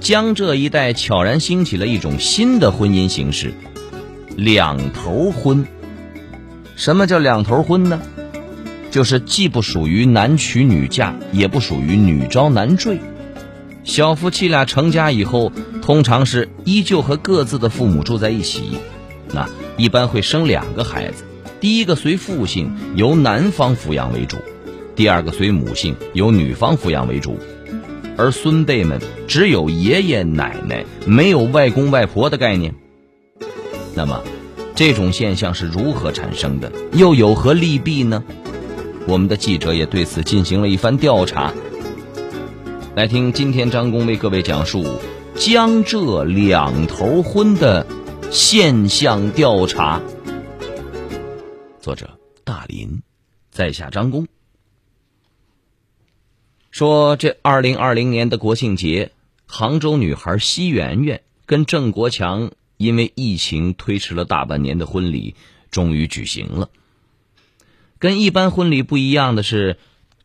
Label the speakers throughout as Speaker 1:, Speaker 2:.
Speaker 1: 江浙一带悄然兴起了一种新的婚姻形式——两头婚。什么叫两头婚呢？就是既不属于男娶女嫁，也不属于女招男赘。小夫妻俩成家以后，通常是依旧和各自的父母住在一起，那一般会生两个孩子，第一个随父姓，由男方抚养为主；第二个随母姓，由女方抚养为主。而孙辈们只有爷爷奶奶，没有外公外婆的概念。那么，这种现象是如何产生的？又有何利弊呢？我们的记者也对此进行了一番调查。来听今天张工为各位讲述江浙两头婚的现象调查。作者大林，在下张工。说这二零二零年的国庆节，杭州女孩奚媛媛跟郑国强因为疫情推迟了大半年的婚礼终于举行了。跟一般婚礼不一样的是，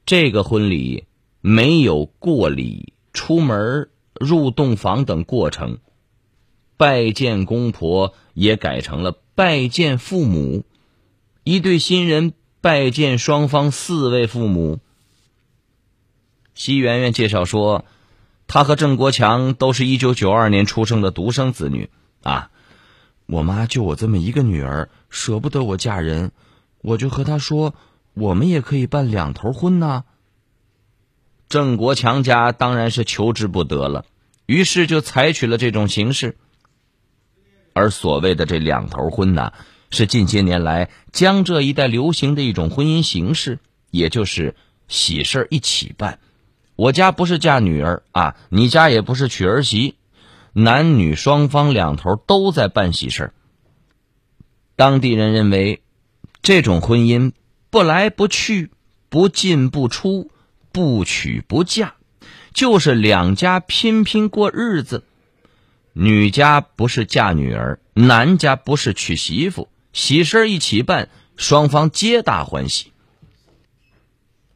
Speaker 1: 这个婚礼没有过礼、出门、入洞房等过程，拜见公婆也改成了拜见父母，一对新人拜见双方四位父母。奚媛媛介绍说，她和郑国强都是一九九二年出生的独生子女啊。我妈就我这么一个女儿，舍不得我嫁人，我就和她说，我们也可以办两头婚呐。郑国强家当然是求之不得了，于是就采取了这种形式。而所谓的这两头婚呢，是近些年来江浙一带流行的一种婚姻形式，也就是喜事一起办。我家不是嫁女儿啊，你家也不是娶儿媳，男女双方两头都在办喜事当地人认为，这种婚姻不来不去，不进不出，不娶不嫁，就是两家拼拼过日子。女家不是嫁女儿，男家不是娶媳妇，喜事一起办，双方皆大欢喜。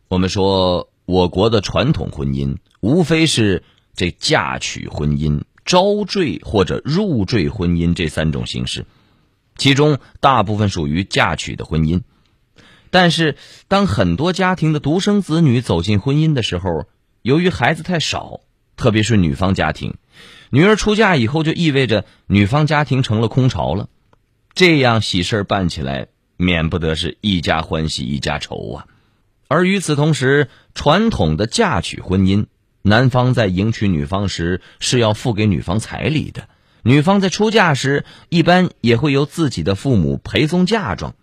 Speaker 1: 我们说。我国的传统婚姻无非是这嫁娶婚姻、招赘或者入赘婚姻这三种形式，其中大部分属于嫁娶的婚姻。但是，当很多家庭的独生子女走进婚姻的时候，由于孩子太少，特别是女方家庭，女儿出嫁以后就意味着女方家庭成了空巢了，这样喜事办起来免不得是一家欢喜一家愁啊。而与此同时，传统的嫁娶婚姻，男方在迎娶女方时是要付给女方彩礼的；女方在出嫁时，一般也会由自己的父母陪送嫁妆。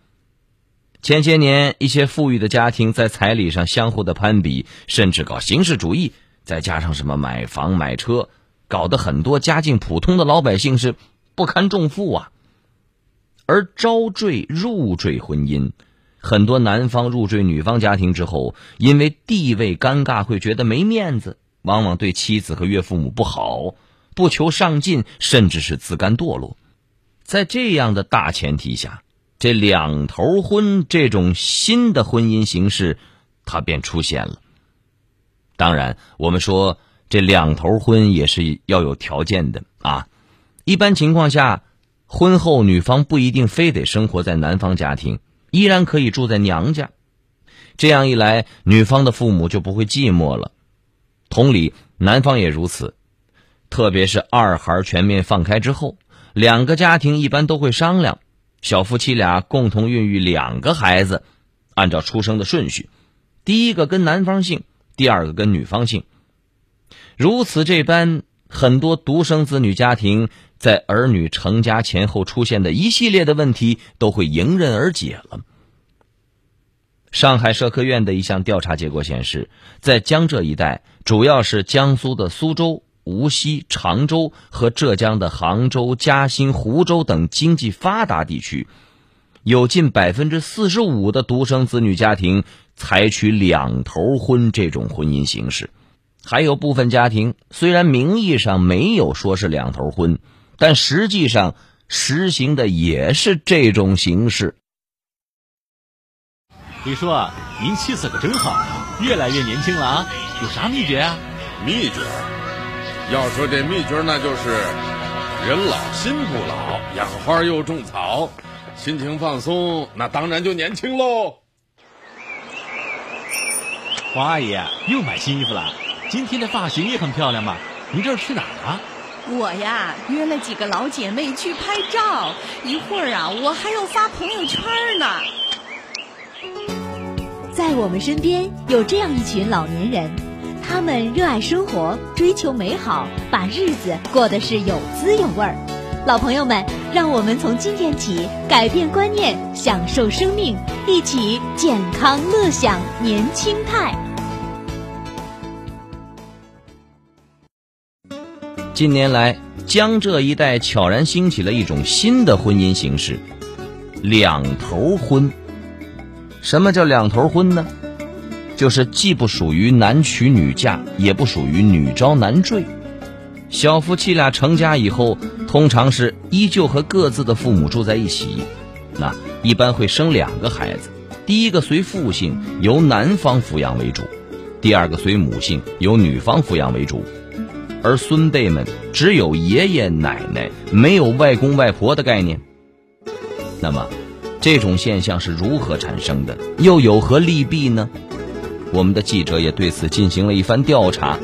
Speaker 1: 前些年，一些富裕的家庭在彩礼上相互的攀比，甚至搞形式主义，再加上什么买房买车，搞得很多家境普通的老百姓是不堪重负啊。而招赘入赘婚姻。很多男方入赘女方家庭之后，因为地位尴尬，会觉得没面子，往往对妻子和岳父母不好，不求上进，甚至是自甘堕落。在这样的大前提下，这两头婚这种新的婚姻形式，它便出现了。当然，我们说这两头婚也是要有条件的啊。一般情况下，婚后女方不一定非得生活在男方家庭。依然可以住在娘家，这样一来，女方的父母就不会寂寞了。同理，男方也如此。特别是二孩全面放开之后，两个家庭一般都会商量，小夫妻俩共同孕育两个孩子，按照出生的顺序，第一个跟男方姓，第二个跟女方姓。如此这般，很多独生子女家庭。在儿女成家前后出现的一系列的问题都会迎刃而解了。上海社科院的一项调查结果显示，在江浙一带，主要是江苏的苏州、无锡、常州和浙江的杭州、嘉兴、湖州等经济发达地区，有近百分之四十五的独生子女家庭采取两头婚这种婚姻形式。还有部分家庭虽然名义上没有说是两头婚，但实际上实行的也是这种形式。
Speaker 2: 李叔，您气色可真好，越来越年轻了啊！有啥秘诀啊？
Speaker 3: 秘诀？要说这秘诀，那就是人老心不老，养花又种草，心情放松，那当然就年轻喽。
Speaker 2: 黄阿姨又买新衣服了，今天的发型也很漂亮嘛。您这是去哪儿啊？
Speaker 4: 我呀，约了几个老姐妹去拍照，一会儿啊，我还要发朋友圈呢。
Speaker 5: 在我们身边有这样一群老年人，他们热爱生活，追求美好，把日子过得是有滋有味儿。老朋友们，让我们从今天起改变观念，享受生命，一起健康乐享年轻态。
Speaker 1: 近年来，江浙一带悄然兴起了一种新的婚姻形式——两头婚。什么叫两头婚呢？就是既不属于男娶女嫁，也不属于女招男赘。小夫妻俩成家以后，通常是依旧和各自的父母住在一起，那一般会生两个孩子。第一个随父姓，由男方抚养为主；第二个随母姓，由女方抚养为主。而孙辈们只有爷爷奶奶，没有外公外婆的概念。那么？这种现象是如何产生的？又有何利弊呢？我们的记者也对此进行了一番调查。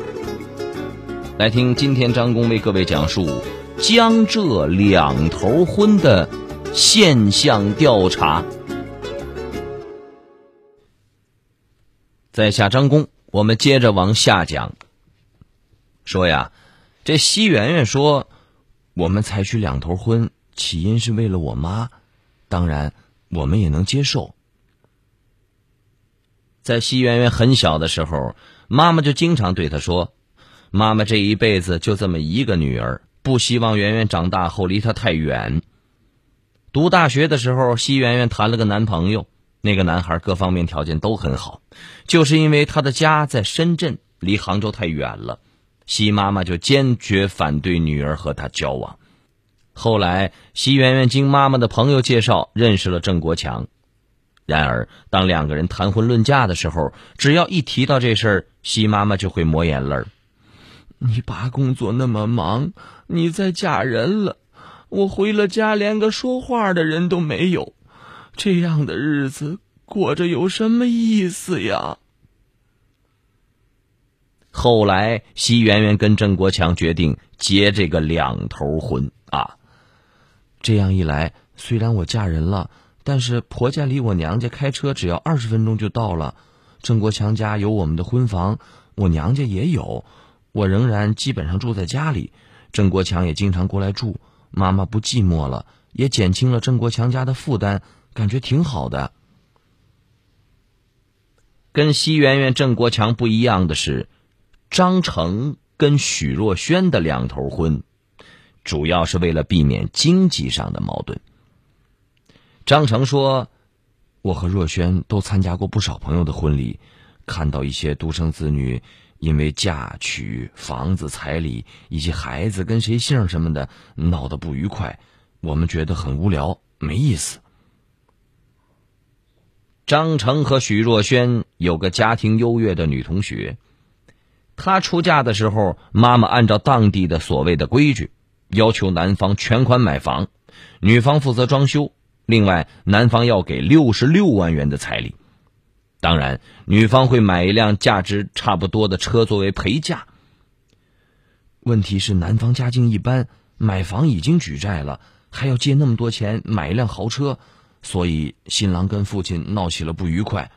Speaker 1: 来听今天张工为各位讲述江浙两头婚的现象调查。在下张工，我们接着往下讲。说呀，这西圆圆说，我们采取两头婚，起因是为了我妈，当然。我们也能接受。在西圆圆很小的时候，妈妈就经常对她说：“妈妈这一辈子就这么一个女儿，不希望圆圆长大后离她太远。”读大学的时候，西圆圆谈了个男朋友，那个男孩各方面条件都很好，就是因为他的家在深圳，离杭州太远了，西妈妈就坚决反对女儿和他交往。后来，西圆圆经妈妈的朋友介绍认识了郑国强。然而，当两个人谈婚论嫁的时候，只要一提到这事儿，西妈妈就会抹眼泪儿。你爸工作那么忙，你再嫁人了，我回了家连个说话的人都没有，这样的日子过着有什么意思呀？后来，西圆圆跟郑国强决定结这个两头婚啊。这样一来，虽然我嫁人了，但是婆家离我娘家开车只要二十分钟就到了。郑国强家有我们的婚房，我娘家也有，我仍然基本上住在家里。郑国强也经常过来住，妈妈不寂寞了，也减轻了郑国强家的负担，感觉挺好的。跟西圆圆、郑国强不一样的是，张成跟许若萱的两头婚。主要是为了避免经济上的矛盾。张成说：“我和若萱都参加过不少朋友的婚礼，看到一些独生子女因为嫁娶、房子、彩礼以及孩子跟谁姓什么的闹得不愉快，我们觉得很无聊，没意思。”张成和许若萱有个家庭优越的女同学，她出嫁的时候，妈妈按照当地的所谓的规矩。要求男方全款买房，女方负责装修。另外，男方要给六十六万元的彩礼。当然，女方会买一辆价值差不多的车作为陪嫁。问题是，男方家境一般，买房已经举债了，还要借那么多钱买一辆豪车，所以新郎跟父亲闹起了不愉快。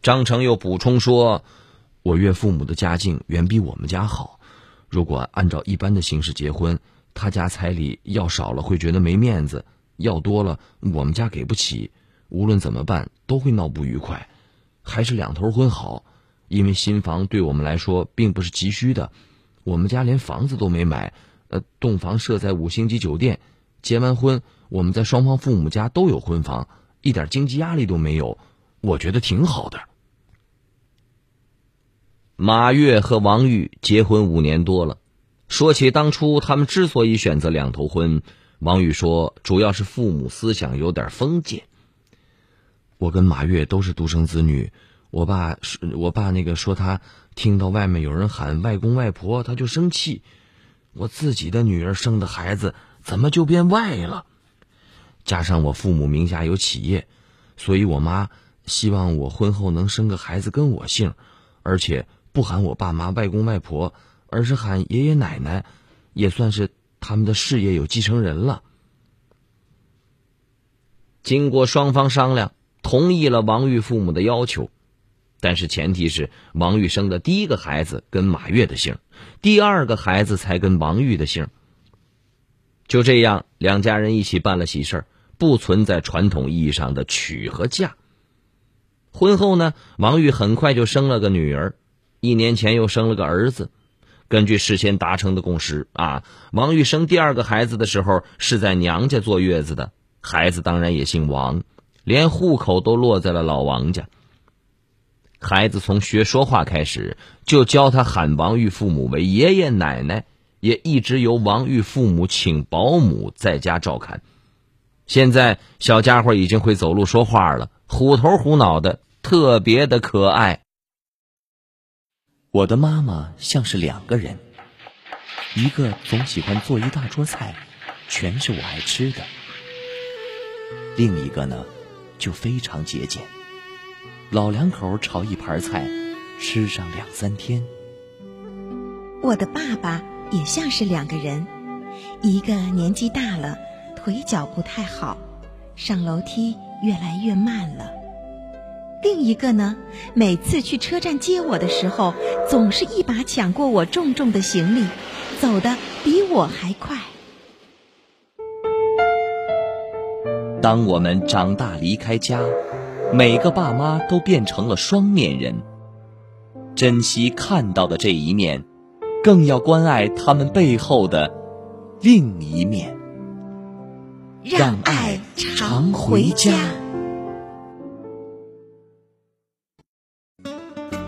Speaker 1: 张成又补充说：“我岳父母的家境远比我们家好。”如果按照一般的形式结婚，他家彩礼要少了会觉得没面子，要多了我们家给不起，无论怎么办都会闹不愉快，还是两头婚好，因为新房对我们来说并不是急需的，我们家连房子都没买，呃，洞房设在五星级酒店。结完婚，我们在双方父母家都有婚房，一点经济压力都没有，我觉得挺好的。马月和王玉结婚五年多了，说起当初他们之所以选择两头婚，王玉说主要是父母思想有点封建。我跟马月都是独生子女，我爸我爸那个说他听到外面有人喊外公外婆，他就生气。我自己的女儿生的孩子怎么就变外了？加上我父母名下有企业，所以我妈希望我婚后能生个孩子跟我姓，而且不喊我爸妈外公外婆，而是喊爷爷奶奶，也算是他们的事业有继承人了。经过双方商量。同意了王玉父母的要求，但是前提是王玉生的第一个孩子跟马月的姓，第二个孩子才跟王玉的姓。就这样，两家人一起办了喜事不存在传统意义上的娶和嫁。婚后呢，王玉很快就生了个女儿，一年前又生了个儿子。根据事先达成的共识啊，王玉生第二个孩子的时候是在娘家坐月子的，孩子当然也姓王。连户口都落在了老王家。孩子从学说话开始，就教他喊王玉父母为爷爷奶奶，也一直由王玉父母请保姆在家照看。现在小家伙已经会走路说话了，虎头虎脑的，特别的可爱。
Speaker 6: 我的妈妈像是两个人，一个总喜欢做一大桌菜，全是我爱吃的；另一个呢？就非常节俭，老两口炒一盘菜，吃上两三天。
Speaker 5: 我的爸爸也像是两个人，一个年纪大了，腿脚不太好，上楼梯越来越慢了；另一个呢，每次去车站接我的时候，总是一把抢过我重重的行李，走得比我还快。
Speaker 6: 当我们长大离开家，每个爸妈都变成了双面人。珍惜看到的这一面，更要关爱他们背后的另一面。
Speaker 5: 让爱常回家。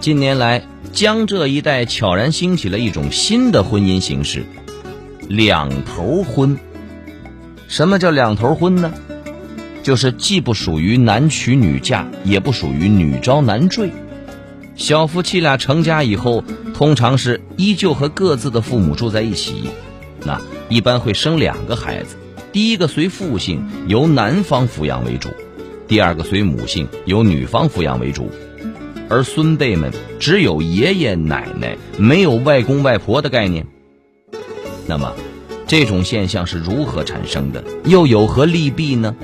Speaker 1: 近年来，江浙一带悄然兴起了一种新的婚姻形式——两头婚。什么叫两头婚呢？就是既不属于男娶女嫁，也不属于女招男赘。小夫妻俩成家以后，通常是依旧和各自的父母住在一起。那一般会生两个孩子，第一个随父姓，由男方抚养为主；第二个随母姓，由女方抚养为主。而孙辈们只有爷爷奶奶，没有外公外婆的概念。那么，这种现象是如何产生的？又有何利弊呢？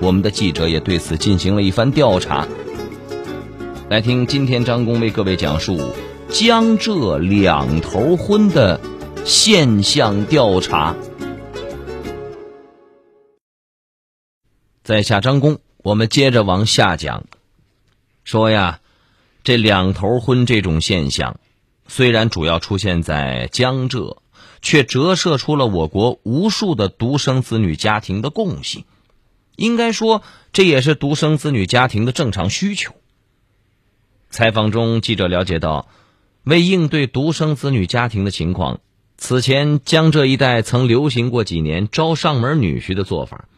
Speaker 1: 我们的记者也对此进行了一番调查。来听今天张工为各位讲述江浙两头婚的现象调查。在下张工，我们接着往下讲。说呀，这两头婚这种现象，虽然主要出现在江浙，却折射出了我国无数的独生子女家庭的共性。应该说，这也是独生子女家庭的正常需求。采访中，记者了解到，为应对独生子女家庭的情况，此前江浙一带曾流行过几年招上门女婿的做法。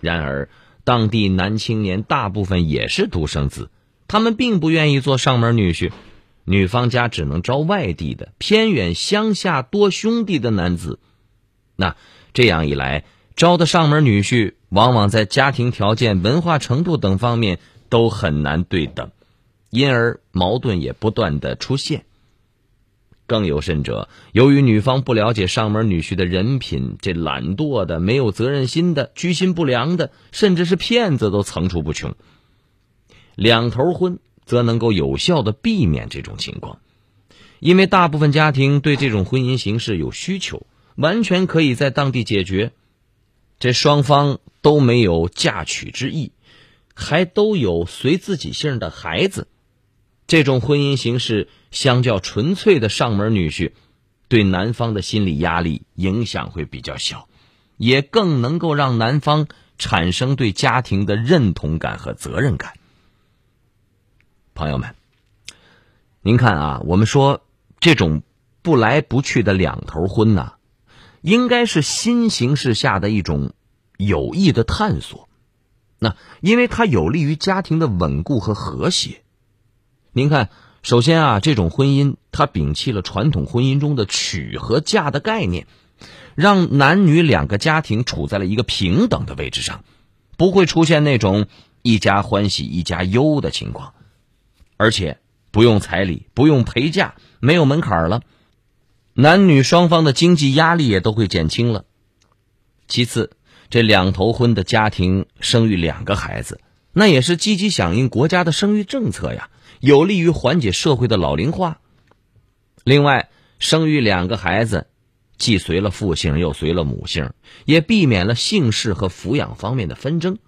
Speaker 1: 然而，当地男青年大部分也是独生子，他们并不愿意做上门女婿，女方家只能招外地的、偏远乡下多兄弟的男子。那这样一来，招的上门女婿。往往在家庭条件、文化程度等方面都很难对等，因而矛盾也不断的出现。更有甚者，由于女方不了解上门女婿的人品，这懒惰的、没有责任心的、居心不良的，甚至是骗子都层出不穷。两头婚则能够有效的避免这种情况，因为大部分家庭对这种婚姻形式有需求，完全可以在当地解决。这双方。都没有嫁娶之意，还都有随自己姓的孩子，这种婚姻形式相较纯粹的上门女婿，对男方的心理压力影响会比较小，也更能够让男方产生对家庭的认同感和责任感。朋友们，您看啊，我们说这种不来不去的两头婚呐，应该是新形势下的一种有益的探索。那因为它有利于家庭的稳固和和谐。您看。首先啊，这种婚姻它摒弃了传统婚姻中的娶和嫁的概念，让男女两个家庭处在了一个平等的位置上，不会出现那种一家欢喜一家忧的情况，而且不用彩礼，不用陪嫁，没有门槛了，男女双方的经济压力也都会减轻了。其次，这两头婚的家庭生育两个孩子，那也是积极响应国家的生育政策呀。有利于缓解社会的老龄化。另外，生育两个孩子，既随了父姓又随了母姓，也避免了姓氏和抚养方面的纷争。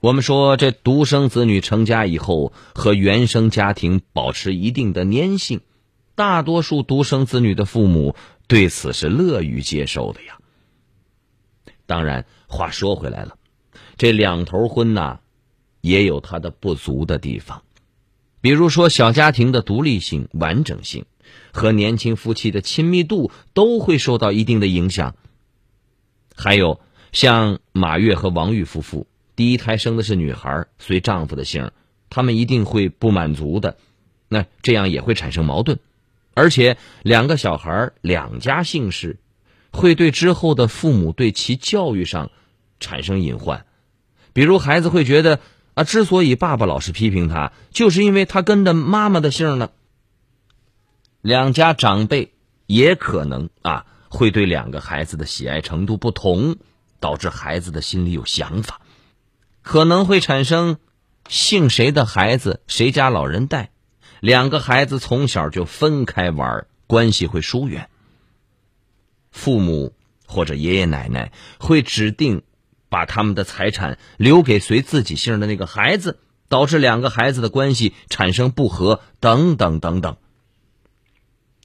Speaker 1: 我们说，这独生子女成家以后和原生家庭保持一定的粘性，大多数独生子女的父母对此是乐于接受的呀。当然，话说回来了，这两头婚呐，也有它的不足的地方。比如说，小家庭的独立性、完整性和年轻夫妻的亲密度都会受到一定的影响。还有像马月和王玉夫妇，第一胎生的是女孩，随丈夫的姓，他们一定会不满足的，那这样也会产生矛盾。而且两个小孩两家姓氏，会对之后的父母对其教育上产生隐患，比如孩子会觉得。啊，之所以爸爸老是批评他，就是因为他跟着妈妈的姓呢。两家长辈也可能啊，会对两个孩子的喜爱程度不同，导致孩子的心里有想法，可能会产生姓谁的孩子谁家老人带，两个孩子从小就分开玩，关系会疏远。父母或者爷爷奶奶会指定。把他们的财产留给随自己姓的那个孩子，导致两个孩子的关系产生不和，等等等等。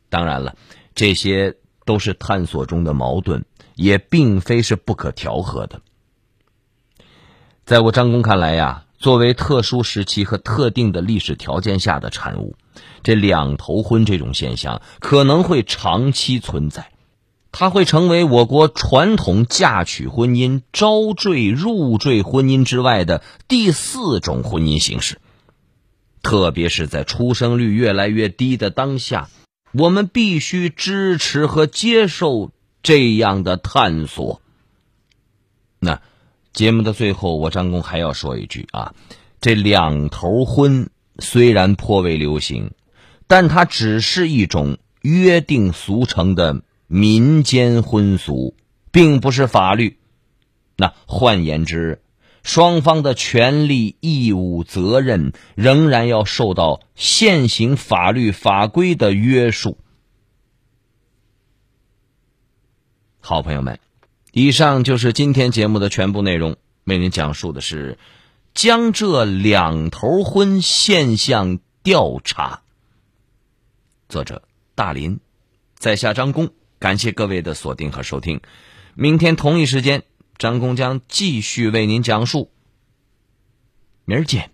Speaker 1: 当然了，这些都是探索中的矛盾，也并非是不可调和的。在我张工看来呀，作为特殊时期和特定的历史条件下的产物，这两头婚这种现象可能会长期存在。它会成为我国传统嫁娶婚姻、招赘、入赘婚姻之外的第四种婚姻形式。特别是在出生率越来越低的当下，我们必须支持和接受这样的探索。那节目的最后，我张工还要说一句啊：这两头婚虽然颇为流行，但它只是一种约定俗成的。民间婚俗并不是法律，那换言之，双方的权利、义务、责任仍然要受到现行法律法规的约束。好朋友们，以上就是今天节目的全部内容，为您讲述的是江浙两头婚现象调查。作者大林，在下张工。感谢各位的锁定和收听，明天同一时间，张工将继续为您讲述。明儿见。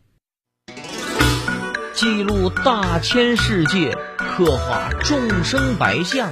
Speaker 1: 记录大千世界，刻画众生百相，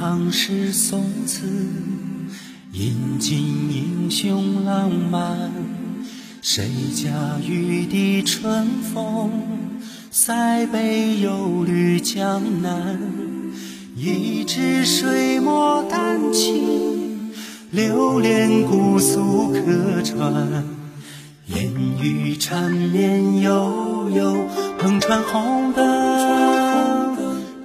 Speaker 7: 唐诗宋词，饮尽英雄浪漫。谁家玉笛春风，塞北又绿江南。一支水墨丹青，流连姑苏客船。烟雨缠绵悠悠，篷船红灯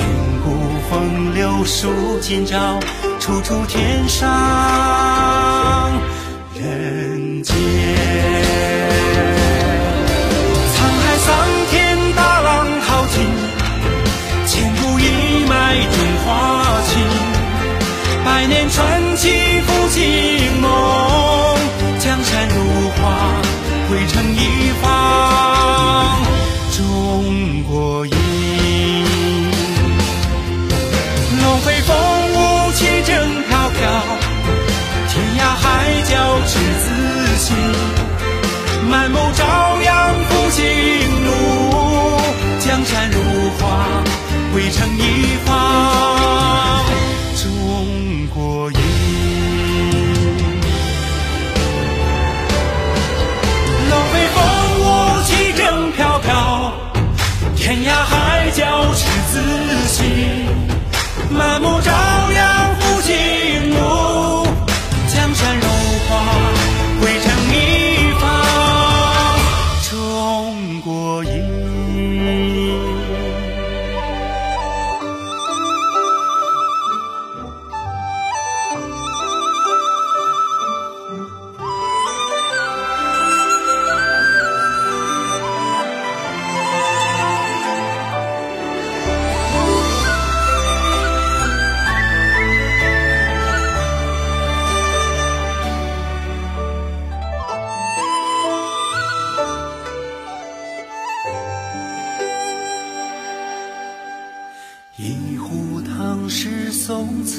Speaker 7: 千古风流数今朝，处处天上人间。朝阳复兴路，江山如画，汇成一方中国印。龙飞凤舞，旗正飘飘，天涯海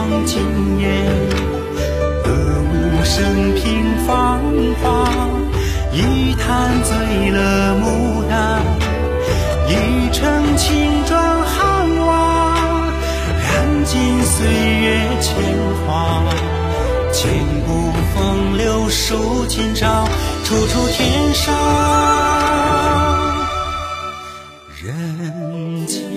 Speaker 7: 望今夜，歌舞升平芳华，一坛醉了牡丹，一程青砖汉瓦，燃尽岁月铅华，千古风流数今朝，处处天上人间。